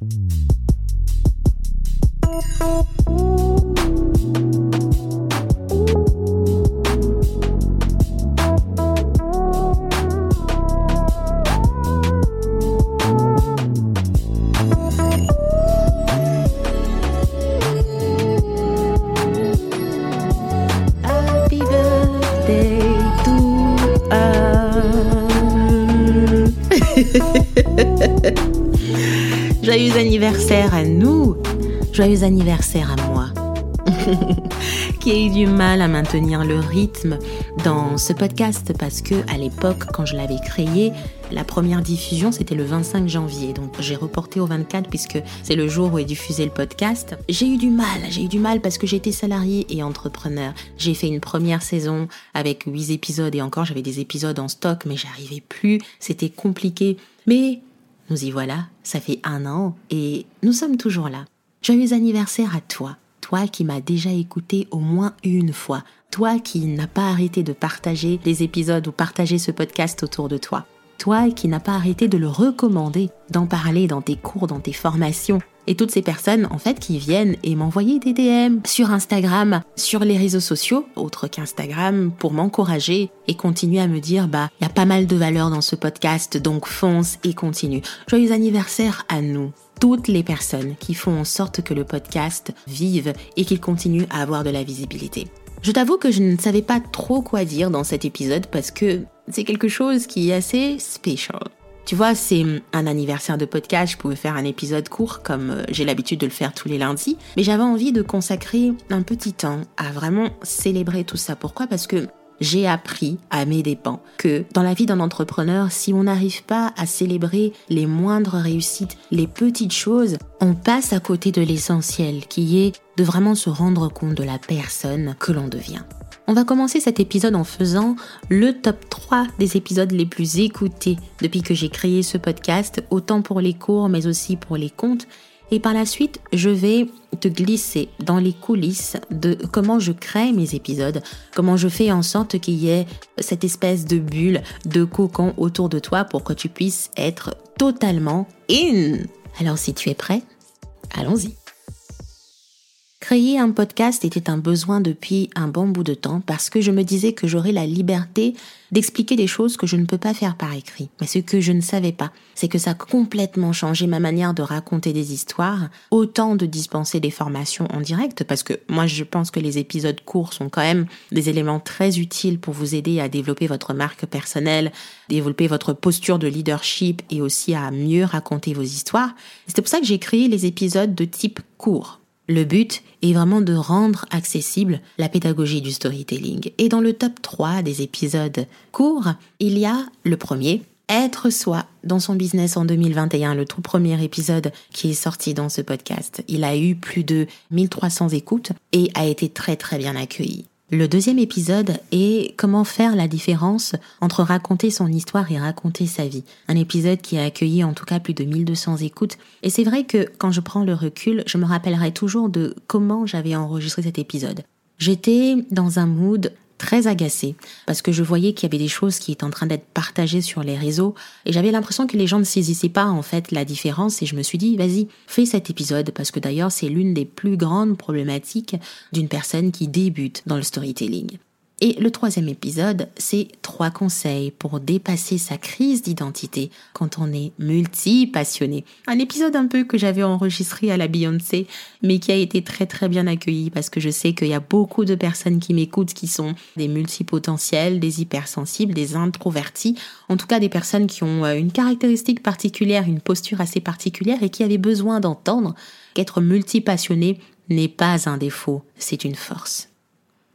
Thank you. Anniversaire à nous. Joyeux anniversaire à moi. qui a eu du mal à maintenir le rythme dans ce podcast parce que à l'époque quand je l'avais créé, la première diffusion c'était le 25 janvier. Donc j'ai reporté au 24 puisque c'est le jour où est diffusé le podcast. J'ai eu du mal, j'ai eu du mal parce que j'étais salarié et entrepreneur. J'ai fait une première saison avec 8 épisodes et encore j'avais des épisodes en stock mais j'arrivais plus, c'était compliqué. Mais nous y voilà, ça fait un an et nous sommes toujours là. Joyeux anniversaire à toi, toi qui m'as déjà écouté au moins une fois, toi qui n'as pas arrêté de partager des épisodes ou partager ce podcast autour de toi, toi qui n'as pas arrêté de le recommander, d'en parler dans tes cours, dans tes formations, et toutes ces personnes en fait qui viennent et m'envoyer des DM sur Instagram, sur les réseaux sociaux, autres qu'Instagram, pour m'encourager et continuer à me dire bah il y a pas mal de valeur dans ce podcast donc fonce et continue. Joyeux anniversaire à nous toutes les personnes qui font en sorte que le podcast vive et qu'il continue à avoir de la visibilité. Je t'avoue que je ne savais pas trop quoi dire dans cet épisode parce que c'est quelque chose qui est assez spécial. Tu vois, c'est un anniversaire de podcast, je pouvais faire un épisode court comme euh, j'ai l'habitude de le faire tous les lundis, mais j'avais envie de consacrer un petit temps à vraiment célébrer tout ça. Pourquoi? Parce que j'ai appris à mes dépens que dans la vie d'un entrepreneur, si on n'arrive pas à célébrer les moindres réussites, les petites choses, on passe à côté de l'essentiel qui est de vraiment se rendre compte de la personne que l'on devient. On va commencer cet épisode en faisant le top 3 des épisodes les plus écoutés depuis que j'ai créé ce podcast, autant pour les cours mais aussi pour les comptes. Et par la suite, je vais te glisser dans les coulisses de comment je crée mes épisodes, comment je fais en sorte qu'il y ait cette espèce de bulle, de cocon autour de toi pour que tu puisses être totalement in. Alors si tu es prêt, allons-y. Créer un podcast était un besoin depuis un bon bout de temps parce que je me disais que j'aurais la liberté d'expliquer des choses que je ne peux pas faire par écrit. Mais ce que je ne savais pas, c'est que ça a complètement changé ma manière de raconter des histoires, autant de dispenser des formations en direct, parce que moi je pense que les épisodes courts sont quand même des éléments très utiles pour vous aider à développer votre marque personnelle, développer votre posture de leadership et aussi à mieux raconter vos histoires. C'est pour ça que j'ai créé les épisodes de type court le but est vraiment de rendre accessible la pédagogie du storytelling. Et dans le top 3 des épisodes courts, il y a le premier, être soi dans son business en 2021, le tout premier épisode qui est sorti dans ce podcast. Il a eu plus de 1300 écoutes et a été très très bien accueilli. Le deuxième épisode est comment faire la différence entre raconter son histoire et raconter sa vie. Un épisode qui a accueilli en tout cas plus de 1200 écoutes. Et c'est vrai que quand je prends le recul, je me rappellerai toujours de comment j'avais enregistré cet épisode. J'étais dans un mood très agacée parce que je voyais qu'il y avait des choses qui étaient en train d'être partagées sur les réseaux et j'avais l'impression que les gens ne saisissaient pas en fait la différence et je me suis dit vas-y fais cet épisode parce que d'ailleurs c'est l'une des plus grandes problématiques d'une personne qui débute dans le storytelling. Et le troisième épisode, c'est trois conseils pour dépasser sa crise d'identité quand on est multi-passionné. Un épisode un peu que j'avais enregistré à la Beyoncé, mais qui a été très très bien accueilli parce que je sais qu'il y a beaucoup de personnes qui m'écoutent qui sont des multipotentiels, des hypersensibles, des introvertis, en tout cas des personnes qui ont euh, une caractéristique particulière, une posture assez particulière et qui avaient besoin d'entendre qu'être multi-passionné n'est pas un défaut, c'est une force.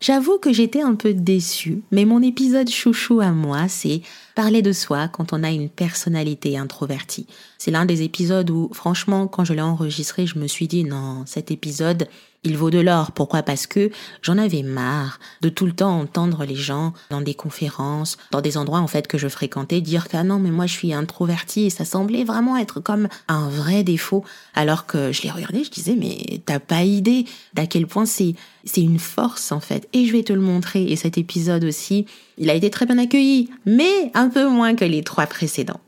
J'avoue que j'étais un peu déçue, mais mon épisode chouchou à moi, c'est parler de soi quand on a une personnalité introvertie. C'est l'un des épisodes où, franchement, quand je l'ai enregistré, je me suis dit non, cet épisode, il vaut de l'or. Pourquoi? Parce que j'en avais marre de tout le temps entendre les gens dans des conférences, dans des endroits en fait que je fréquentais, dire que ah non mais moi je suis introverti et ça semblait vraiment être comme un vrai défaut. Alors que je les regardais, je disais mais t'as pas idée d'à quel point c'est c'est une force en fait. Et je vais te le montrer. Et cet épisode aussi, il a été très bien accueilli, mais un peu moins que les trois précédents.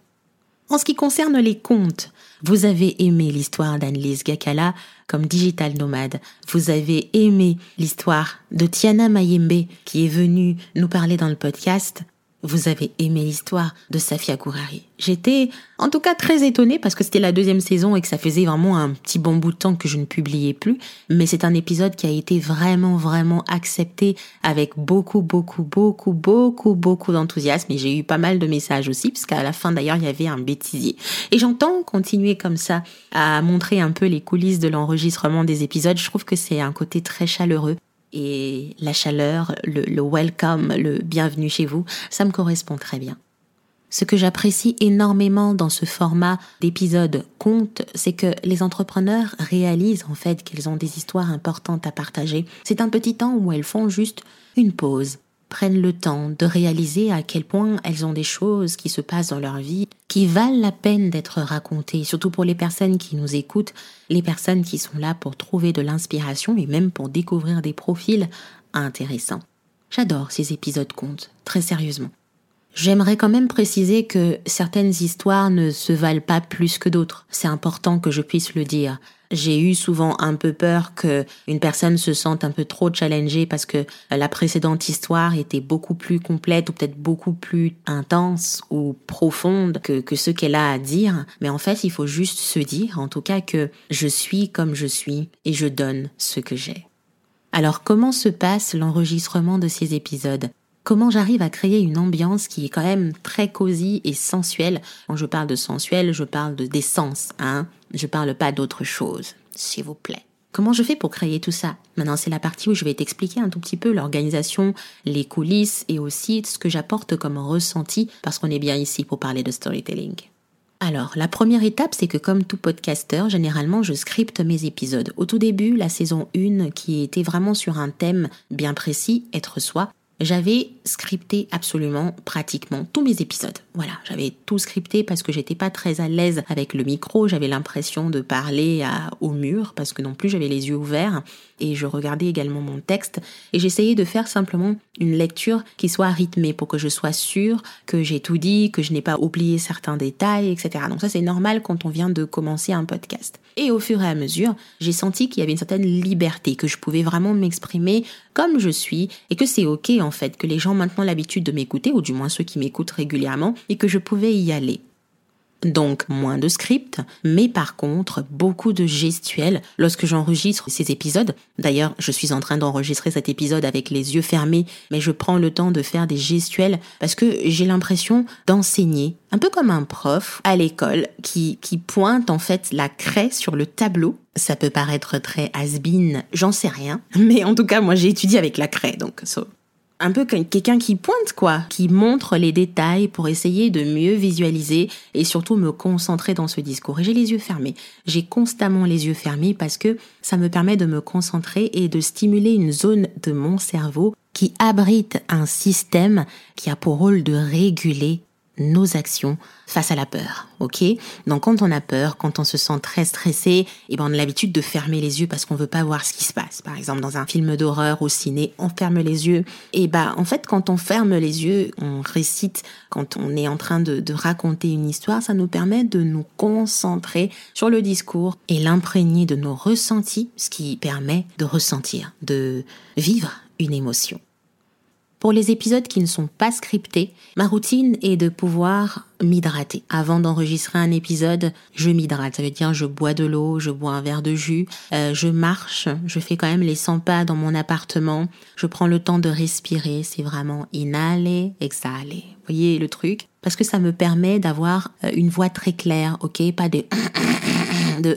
En ce qui concerne les contes, vous avez aimé l'histoire d'Annelise Gakala comme digital nomade. Vous avez aimé l'histoire de Tiana Mayembe qui est venue nous parler dans le podcast vous avez aimé l'histoire de Safia Kourari. J'étais en tout cas très étonnée parce que c'était la deuxième saison et que ça faisait vraiment un petit bon bout de temps que je ne publiais plus. Mais c'est un épisode qui a été vraiment, vraiment accepté avec beaucoup, beaucoup, beaucoup, beaucoup, beaucoup d'enthousiasme. Et j'ai eu pas mal de messages aussi, puisqu'à la fin d'ailleurs, il y avait un bêtisier. Et j'entends continuer comme ça à montrer un peu les coulisses de l'enregistrement des épisodes. Je trouve que c'est un côté très chaleureux et la chaleur, le, welcome, le bienvenue chez vous, ça me correspond très bien. Ce que j'apprécie énormément dans ce format d'épisode conte, c'est que les entrepreneurs réalisent en fait qu'ils ont des histoires importantes à partager. C'est un petit temps où elles font juste une pause, prennent le temps de réaliser à quel point elles ont des choses qui se passent dans leur vie qui valent la peine d'être racontées, surtout pour les personnes qui nous écoutent, les personnes qui sont là pour trouver de l'inspiration et même pour découvrir des profils intéressants. J'adore ces épisodes contes, très sérieusement. J'aimerais quand même préciser que certaines histoires ne se valent pas plus que d'autres. C'est important que je puisse le dire. J'ai eu souvent un peu peur que une personne se sente un peu trop challengée parce que la précédente histoire était beaucoup plus complète ou peut-être beaucoup plus intense ou profonde que, que ce qu'elle a à dire. Mais en fait, il faut juste se dire, en tout cas, que je suis comme je suis et je donne ce que j'ai. Alors comment se passe l'enregistrement de ces épisodes? Comment j'arrive à créer une ambiance qui est quand même très cosy et sensuelle. Quand je parle de sensuel, je parle de d'essence, hein. Je parle pas d'autre chose, s'il vous plaît. Comment je fais pour créer tout ça? Maintenant, c'est la partie où je vais t'expliquer un tout petit peu l'organisation, les coulisses et aussi ce que j'apporte comme ressenti parce qu'on est bien ici pour parler de storytelling. Alors, la première étape, c'est que comme tout podcasteur, généralement, je scripte mes épisodes. Au tout début, la saison 1, qui était vraiment sur un thème bien précis, être soi, j'avais scripté absolument pratiquement tous mes épisodes. Voilà, j'avais tout scripté parce que j'étais pas très à l'aise avec le micro, j'avais l'impression de parler à, au mur parce que non plus j'avais les yeux ouverts et je regardais également mon texte et j'essayais de faire simplement une lecture qui soit rythmée pour que je sois sûre que j'ai tout dit, que je n'ai pas oublié certains détails, etc. Donc ça c'est normal quand on vient de commencer un podcast. Et au fur et à mesure, j'ai senti qu'il y avait une certaine liberté, que je pouvais vraiment m'exprimer comme je suis et que c'est ok en fait, que les gens maintenant l'habitude de m'écouter, ou du moins ceux qui m'écoutent régulièrement, et que je pouvais y aller. Donc moins de script, mais par contre beaucoup de gestuels lorsque j'enregistre ces épisodes. D'ailleurs, je suis en train d'enregistrer cet épisode avec les yeux fermés, mais je prends le temps de faire des gestuels parce que j'ai l'impression d'enseigner, un peu comme un prof à l'école qui, qui pointe en fait la craie sur le tableau. Ça peut paraître très has-been, j'en sais rien, mais en tout cas moi j'ai étudié avec la craie, donc un peu quelqu'un qui pointe quoi, qui montre les détails pour essayer de mieux visualiser et surtout me concentrer dans ce discours. Et j'ai les yeux fermés. J'ai constamment les yeux fermés parce que ça me permet de me concentrer et de stimuler une zone de mon cerveau qui abrite un système qui a pour rôle de réguler nos actions face à la peur, ok? Donc quand on a peur, quand on se sent très stressé, eh ben on a l'habitude de fermer les yeux parce qu'on veut pas voir ce qui se passe. Par exemple, dans un film d'horreur au ciné, on ferme les yeux. Et bah en fait, quand on ferme les yeux, on récite, quand on est en train de raconter une histoire, ça nous permet de nous concentrer sur le discours et l'imprégner de nos ressentis, ce qui permet de ressentir, de vivre une émotion. Pour les épisodes qui ne sont pas scriptés, ma routine est de pouvoir m'hydrater. Avant d'enregistrer un épisode, je m'hydrate. Ça veut dire je bois de l'eau, je bois un verre de jus, euh, je marche, je fais quand même les 100 pas dans mon appartement. Je prends le temps de respirer. C'est vraiment inhaler, exhaler. Vous voyez le truc? Parce que ça me permet d'avoir euh, une voix très claire, ok? Pas de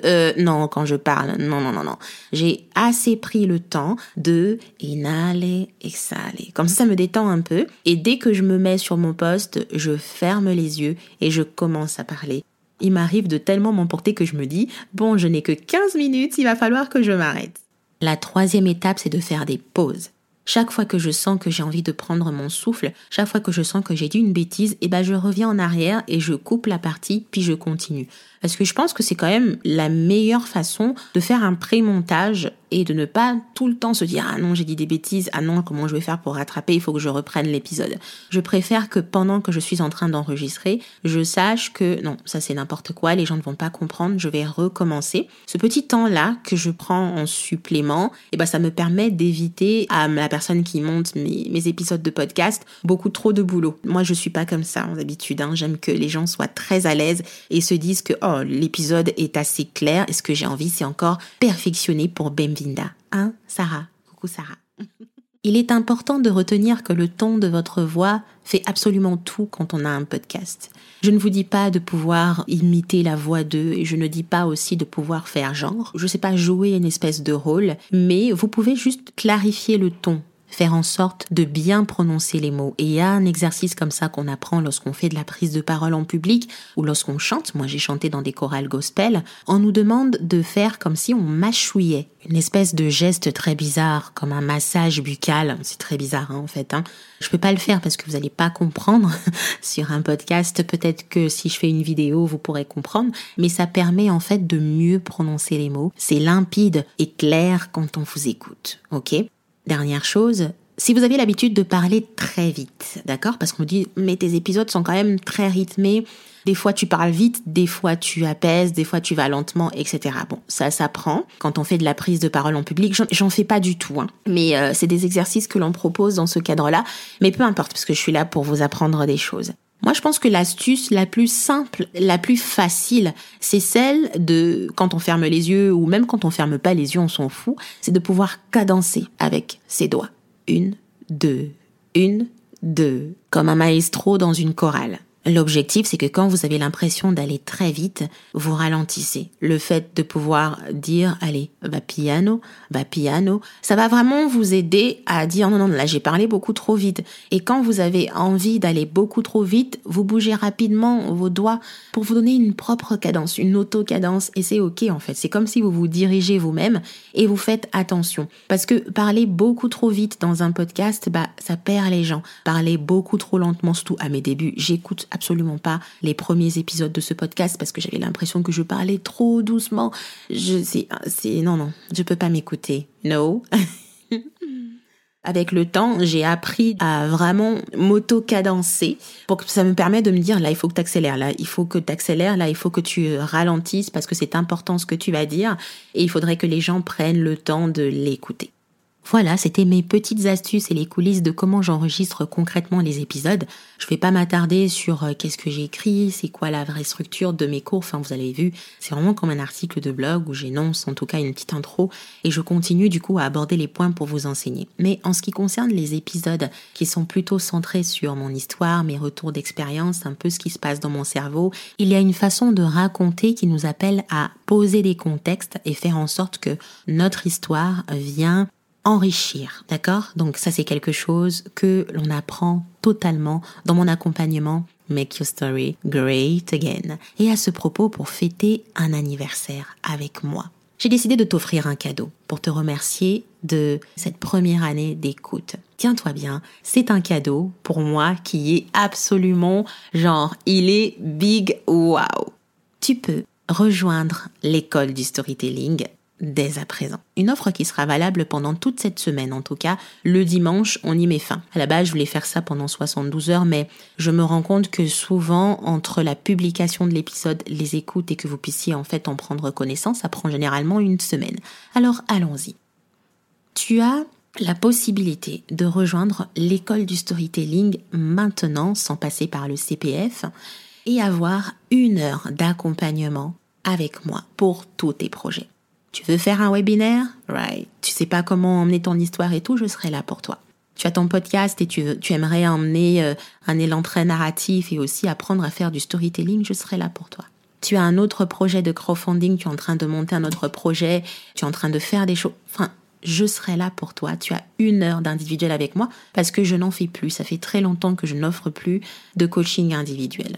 euh, non quand je parle. Non, non, non, non. J'ai assez pris le temps de inhaler, exhaler. Comme ça, ça me détend un peu. Et dès que je me mets sur mon poste, je ferme les yeux et je commence à parler. Il m'arrive de tellement m'emporter que je me dis, bon, je n'ai que 15 minutes, il va falloir que je m'arrête. La troisième étape, c'est de faire des pauses. Chaque fois que je sens que j'ai envie de prendre mon souffle, chaque fois que je sens que j'ai dit une bêtise, eh ben je reviens en arrière et je coupe la partie puis je continue. Parce que je pense que c'est quand même la meilleure façon de faire un pré-montage et de ne pas tout le temps se dire ah non j'ai dit des bêtises ah non comment je vais faire pour rattraper il faut que je reprenne l'épisode. Je préfère que pendant que je suis en train d'enregistrer je sache que non ça c'est n'importe quoi les gens ne vont pas comprendre je vais recommencer. Ce petit temps là que je prends en supplément et eh ben ça me permet d'éviter à la personne qui monte mes, mes, épisodes de podcast beaucoup trop de boulot. Moi je suis pas comme ça en habitude hein. j'aime que les gens soient très à l'aise et se disent que oh l'épisode est assez clair et ce que j'ai envie c'est encore perfectionner pour Bemvinda. Hein, Sarah? Coucou Sarah. Il est important de retenir que le ton de votre voix fait absolument tout quand on a un podcast. Je ne vous dis pas de pouvoir imiter la voix d'eux et je ne dis pas aussi de pouvoir faire genre. Je sais pas jouer une espèce de rôle, mais vous pouvez juste clarifier le ton faire en sorte de bien prononcer les mots. Et il y a un exercice comme ça qu'on apprend lorsqu'on fait de la prise de parole en public ou lorsqu'on chante. Moi, j'ai chanté dans des chorales gospel. On nous demande de faire comme si on mâchouillait. Une espèce de geste très bizarre, comme un massage buccal. C'est très bizarre, hein, en fait. Hein. Je peux pas le faire parce que vous n'allez pas comprendre sur un podcast. Peut-être que si je fais une vidéo, vous pourrez comprendre. Mais ça permet, en fait, de mieux prononcer les mots. C'est limpide et clair quand on vous écoute. OK? Dernière chose, si vous avez l'habitude de parler très vite, d'accord? Parce qu'on dit, mais tes épisodes sont quand même très rythmés. Des fois tu parles vite, des fois tu apaises, des fois tu vas lentement, etc. Bon, ça s'apprend quand on fait de la prise de parole en public. J'en fais pas du tout, hein. mais euh, c'est des exercices que l'on propose dans ce cadre-là. Mais peu importe, parce que je suis là pour vous apprendre des choses. Moi, je pense que l'astuce la plus simple, la plus facile, c'est celle de, quand on ferme les yeux ou même quand on ferme pas les yeux, on s'en fout, c'est de pouvoir cadencer avec ses doigts. Une, deux, une, deux, comme un maestro dans une chorale. L'objectif, c'est que quand vous avez l'impression d'aller très vite, vous ralentissez. Le fait de pouvoir dire, allez, va piano, va piano, ça va vraiment vous aider à dire, non, non, là, j'ai parlé beaucoup trop vite. Et quand vous avez envie d'aller beaucoup trop vite, vous bougez rapidement vos doigts pour vous donner une propre cadence, une auto-cadence. Et c'est OK, en fait. C'est comme si vous vous dirigez vous-même et vous faites attention. Parce que parler beaucoup trop vite dans un podcast, bah, ça perd les gens. Parler beaucoup trop lentement, surtout à mes débuts, j'écoute absolument pas les premiers épisodes de ce podcast parce que j'avais l'impression que je parlais trop doucement. Je c'est non non, je peux pas m'écouter. No. Avec le temps, j'ai appris à vraiment m'auto-cadencer pour que ça me permet de me dire là, il faut que tu accélères, là, il faut que tu accélères, là, il faut que tu ralentisses parce que c'est important ce que tu vas dire et il faudrait que les gens prennent le temps de l'écouter. Voilà, c'était mes petites astuces et les coulisses de comment j'enregistre concrètement les épisodes. Je vais pas m'attarder sur euh, qu'est-ce que j'ai écrit, c'est quoi la vraie structure de mes cours. Enfin, vous avez vu, c'est vraiment comme un article de blog où j'énonce en tout cas une petite intro et je continue du coup à aborder les points pour vous enseigner. Mais en ce qui concerne les épisodes qui sont plutôt centrés sur mon histoire, mes retours d'expérience, un peu ce qui se passe dans mon cerveau, il y a une façon de raconter qui nous appelle à poser des contextes et faire en sorte que notre histoire vient enrichir, d'accord? Donc ça c'est quelque chose que l'on apprend totalement dans mon accompagnement Make Your Story Great Again. Et à ce propos, pour fêter un anniversaire avec moi, j'ai décidé de t'offrir un cadeau pour te remercier de cette première année d'écoute. Tiens-toi bien, c'est un cadeau pour moi qui est absolument genre, il est big wow. Tu peux rejoindre l'école du storytelling dès à présent. Une offre qui sera valable pendant toute cette semaine, en tout cas, le dimanche, on y met fin. À la base, je voulais faire ça pendant 72 heures, mais je me rends compte que souvent, entre la publication de l'épisode, les écoutes et que vous puissiez en fait en prendre connaissance, ça prend généralement une semaine. Alors allons-y. Tu as la possibilité de rejoindre l'école du storytelling maintenant, sans passer par le CPF, et avoir une heure d'accompagnement avec moi pour tous tes projets. Tu veux faire un webinaire? Right. Tu sais pas comment emmener ton histoire et tout, je serai là pour toi. Tu as ton podcast et tu, tu aimerais emmener euh, un élan très narratif et aussi apprendre à faire du storytelling, je serai là pour toi. Tu as un autre projet de crowdfunding, tu es en train de monter un autre projet, tu es en train de faire des choses. Enfin, je serai là pour toi. Tu as une heure d'individuel avec moi parce que je n'en fais plus. Ça fait très longtemps que je n'offre plus de coaching individuel.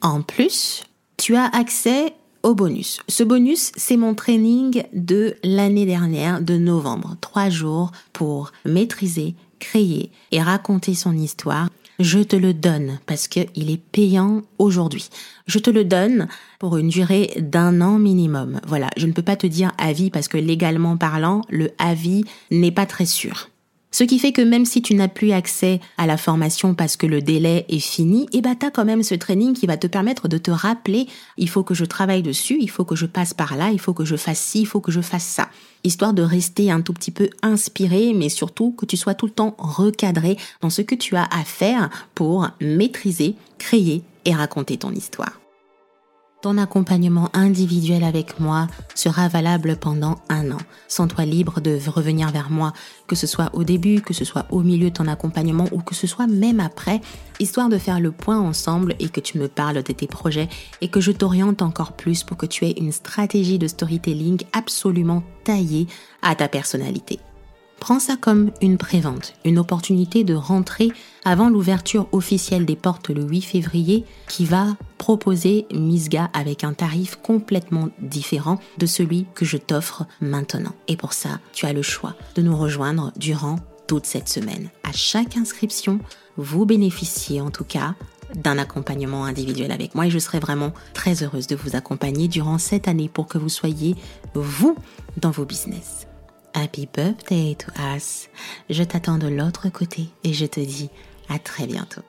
En plus, tu as accès au bonus. Ce bonus, c'est mon training de l'année dernière, de novembre. Trois jours pour maîtriser, créer et raconter son histoire je te le donne parce qu'il est payant aujourd'hui. Je te le donne pour une durée d'un an minimum. Voilà, je ne peux pas te dire avis parce que légalement parlant, le avis n'est pas très sûr. Ce qui fait que même si tu n'as plus accès à la formation parce que le délai est fini, eh ben, t'as quand même ce training qui va te permettre de te rappeler, il faut que je travaille dessus, il faut que je passe par là, il faut que je fasse ci, il faut que je fasse ça. Histoire de rester un tout petit peu inspiré, mais surtout que tu sois tout le temps recadré dans ce que tu as à faire pour maîtriser, créer et raconter ton histoire. Ton accompagnement individuel avec moi sera valable pendant un an. Sens-toi libre de revenir vers moi, que ce soit au début, que ce soit au milieu de ton accompagnement ou que ce soit même après, histoire de faire le point ensemble et que tu me parles de tes projets et que je t'oriente encore plus pour que tu aies une stratégie de storytelling absolument taillée à ta personnalité. Prends ça comme une prévente, une opportunité de rentrer avant l'ouverture officielle des portes le 8 février qui va proposer Misga avec un tarif complètement différent de celui que je t'offre maintenant. Et pour ça, tu as le choix de nous rejoindre durant toute cette semaine. À chaque inscription, vous bénéficiez en tout cas d'un accompagnement individuel avec moi et je serai vraiment très heureuse de vous accompagner durant cette année pour que vous soyez vous dans vos business. Happy birthday to us. Je t'attends de l'autre côté et je te dis à très bientôt.